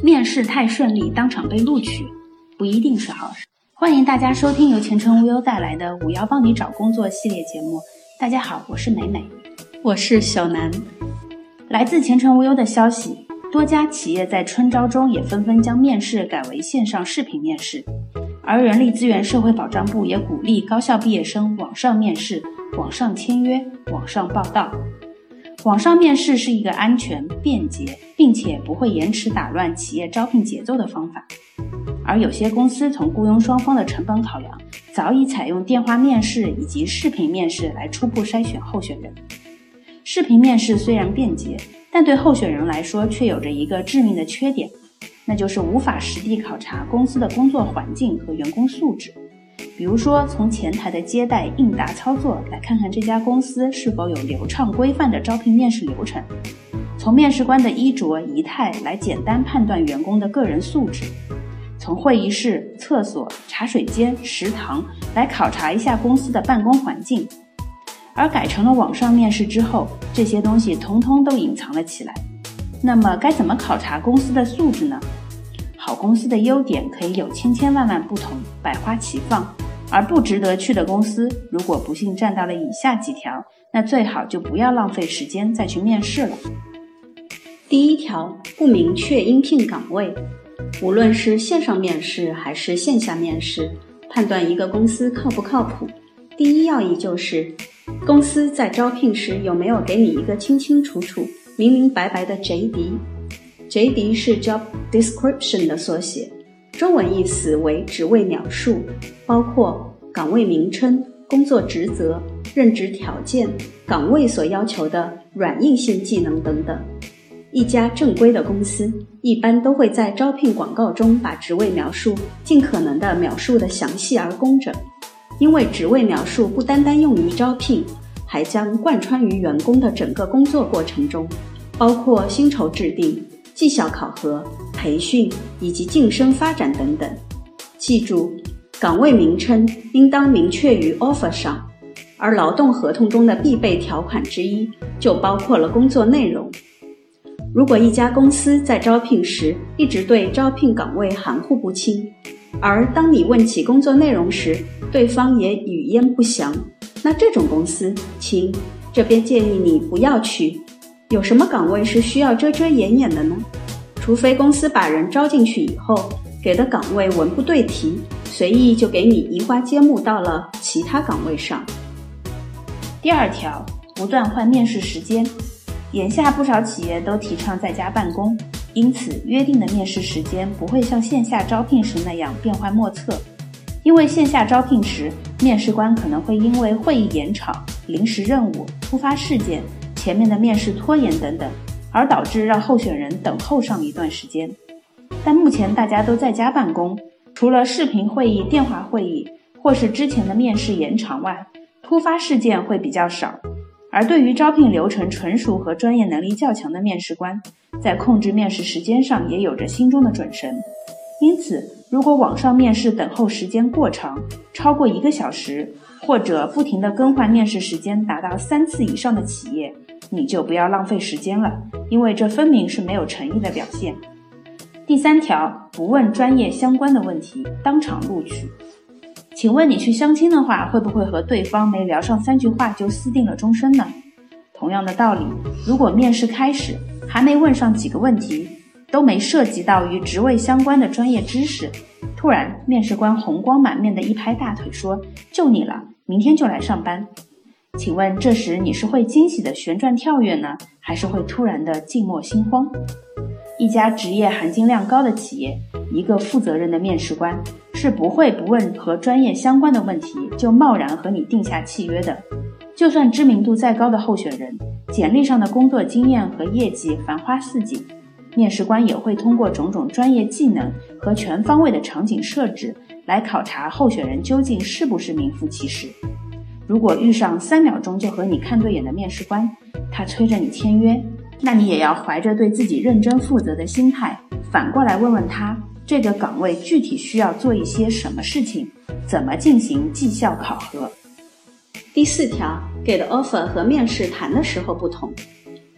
面试太顺利，当场被录取，不一定是好事。欢迎大家收听由前程无忧带来的“五幺帮你找工作”系列节目。大家好，我是美美，我是小南。来自前程无忧的消息，多家企业在春招中也纷纷将面试改为线上视频面试，而人力资源社会保障部也鼓励高校毕业生网上面试、网上签约、网上报到。网上面试是一个安全、便捷，并且不会延迟打乱企业招聘节奏的方法。而有些公司从雇佣双方的成本考量，早已采用电话面试以及视频面试来初步筛选候选人。视频面试虽然便捷，但对候选人来说却有着一个致命的缺点，那就是无法实地考察公司的工作环境和员工素质。比如说，从前台的接待、应答操作来看看这家公司是否有流畅规范的招聘面试流程；从面试官的衣着仪态来简单判断员工的个人素质；从会议室、厕所、茶水间、食堂来考察一下公司的办公环境。而改成了网上面试之后，这些东西通通都隐藏了起来。那么，该怎么考察公司的素质呢？好公司的优点可以有千千万万不同，百花齐放；而不值得去的公司，如果不幸占到了以下几条，那最好就不要浪费时间再去面试了。第一条，不明确应聘岗位。无论是线上面试还是线下面试，判断一个公司靠不靠谱，第一要义就是，公司在招聘时有没有给你一个清清楚楚、明明白白的 JD。JD 是 Job Description 的缩写，中文意思为职位描述，包括岗位名称、工作职责、任职条件、岗位所要求的软硬性技能等等。一家正规的公司一般都会在招聘广告中把职位描述尽可能的描述的详细而工整，因为职位描述不单单用于招聘，还将贯穿于员工的整个工作过程中，包括薪酬制定。绩效考核、培训以及晋升发展等等。记住，岗位名称应当明确于 offer 上，而劳动合同中的必备条款之一就包括了工作内容。如果一家公司在招聘时一直对招聘岗位含糊不清，而当你问起工作内容时，对方也语焉不详，那这种公司，亲，这边建议你不要去。有什么岗位是需要遮遮掩掩的呢？除非公司把人招进去以后，给的岗位文不对题，随意就给你移花接木到了其他岗位上。第二条，不断换面试时间。眼下不少企业都提倡在家办公，因此约定的面试时间不会像线下招聘时那样变幻莫测。因为线下招聘时，面试官可能会因为会议延长、临时任务、突发事件。前面的面试拖延等等，而导致让候选人等候上一段时间。但目前大家都在家办公，除了视频会议、电话会议，或是之前的面试延长外，突发事件会比较少。而对于招聘流程纯熟和专业能力较强的面试官，在控制面试时间上也有着心中的准绳。因此，如果网上面试等候时间过长，超过一个小时，或者不停地更换面试时间达到三次以上的企业，你就不要浪费时间了，因为这分明是没有诚意的表现。第三条，不问专业相关的问题，当场录取。请问你去相亲的话，会不会和对方没聊上三句话就私定了终身呢？同样的道理，如果面试开始还没问上几个问题，都没涉及到与职位相关的专业知识，突然面试官红光满面的一拍大腿说：“就你了，明天就来上班。”请问这时你是会惊喜的旋转跳跃呢，还是会突然的静默心慌？一家职业含金量高的企业，一个负责任的面试官是不会不问和专业相关的问题就贸然和你定下契约的。就算知名度再高的候选人，简历上的工作经验和业绩繁花似锦。面试官也会通过种种专业技能和全方位的场景设置来考察候选人究竟是不是名副其实。如果遇上三秒钟就和你看对眼的面试官，他催着你签约，那你也要怀着对自己认真负责的心态，反过来问问他这个岗位具体需要做一些什么事情，怎么进行绩效考核。第四条，给的 offer 和面试谈的时候不同。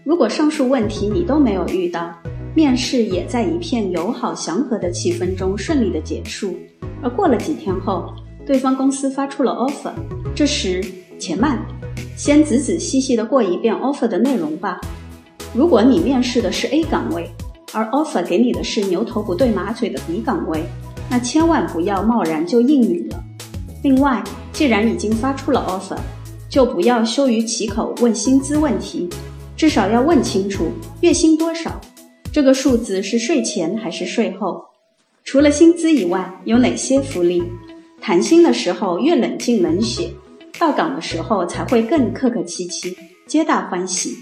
如果上述问题你都没有遇到，面试也在一片友好祥和的气氛中顺利的结束。而过了几天后，对方公司发出了 offer，这时且慢，先仔仔细细的过一遍 offer 的内容吧。如果你面试的是 A 岗位，而 offer 给你的是牛头不对马嘴的 B 岗位，那千万不要贸然就应允了。另外，既然已经发出了 offer，就不要羞于启口问薪资问题，至少要问清楚月薪多少，这个数字是税前还是税后？除了薪资以外，有哪些福利？谈薪的时候越冷静冷血，到岗的时候才会更客客气气，皆大欢喜。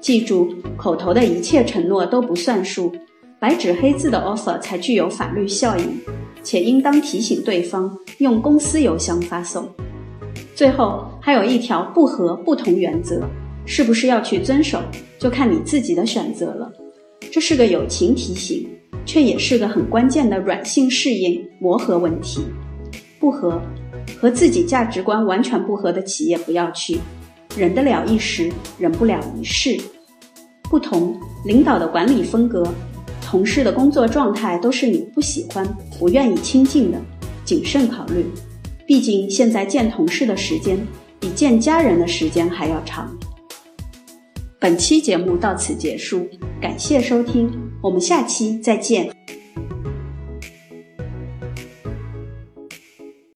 记住，口头的一切承诺都不算数，白纸黑字的 offer 才具有法律效应，且应当提醒对方用公司邮箱发送。最后还有一条不和不同原则，是不是要去遵守，就看你自己的选择了。这是个友情提醒，却也是个很关键的软性适应磨合问题。不合，和自己价值观完全不合的企业不要去。忍得了一时，忍不了一世。不同领导的管理风格，同事的工作状态都是你不喜欢、不愿意亲近的，谨慎考虑。毕竟现在见同事的时间比见家人的时间还要长。本期节目到此结束，感谢收听，我们下期再见。